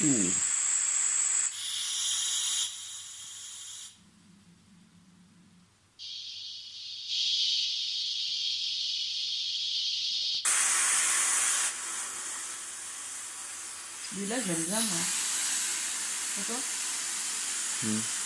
Hmm. Celui-là, j'aime bien, moi. D'accord Hmm.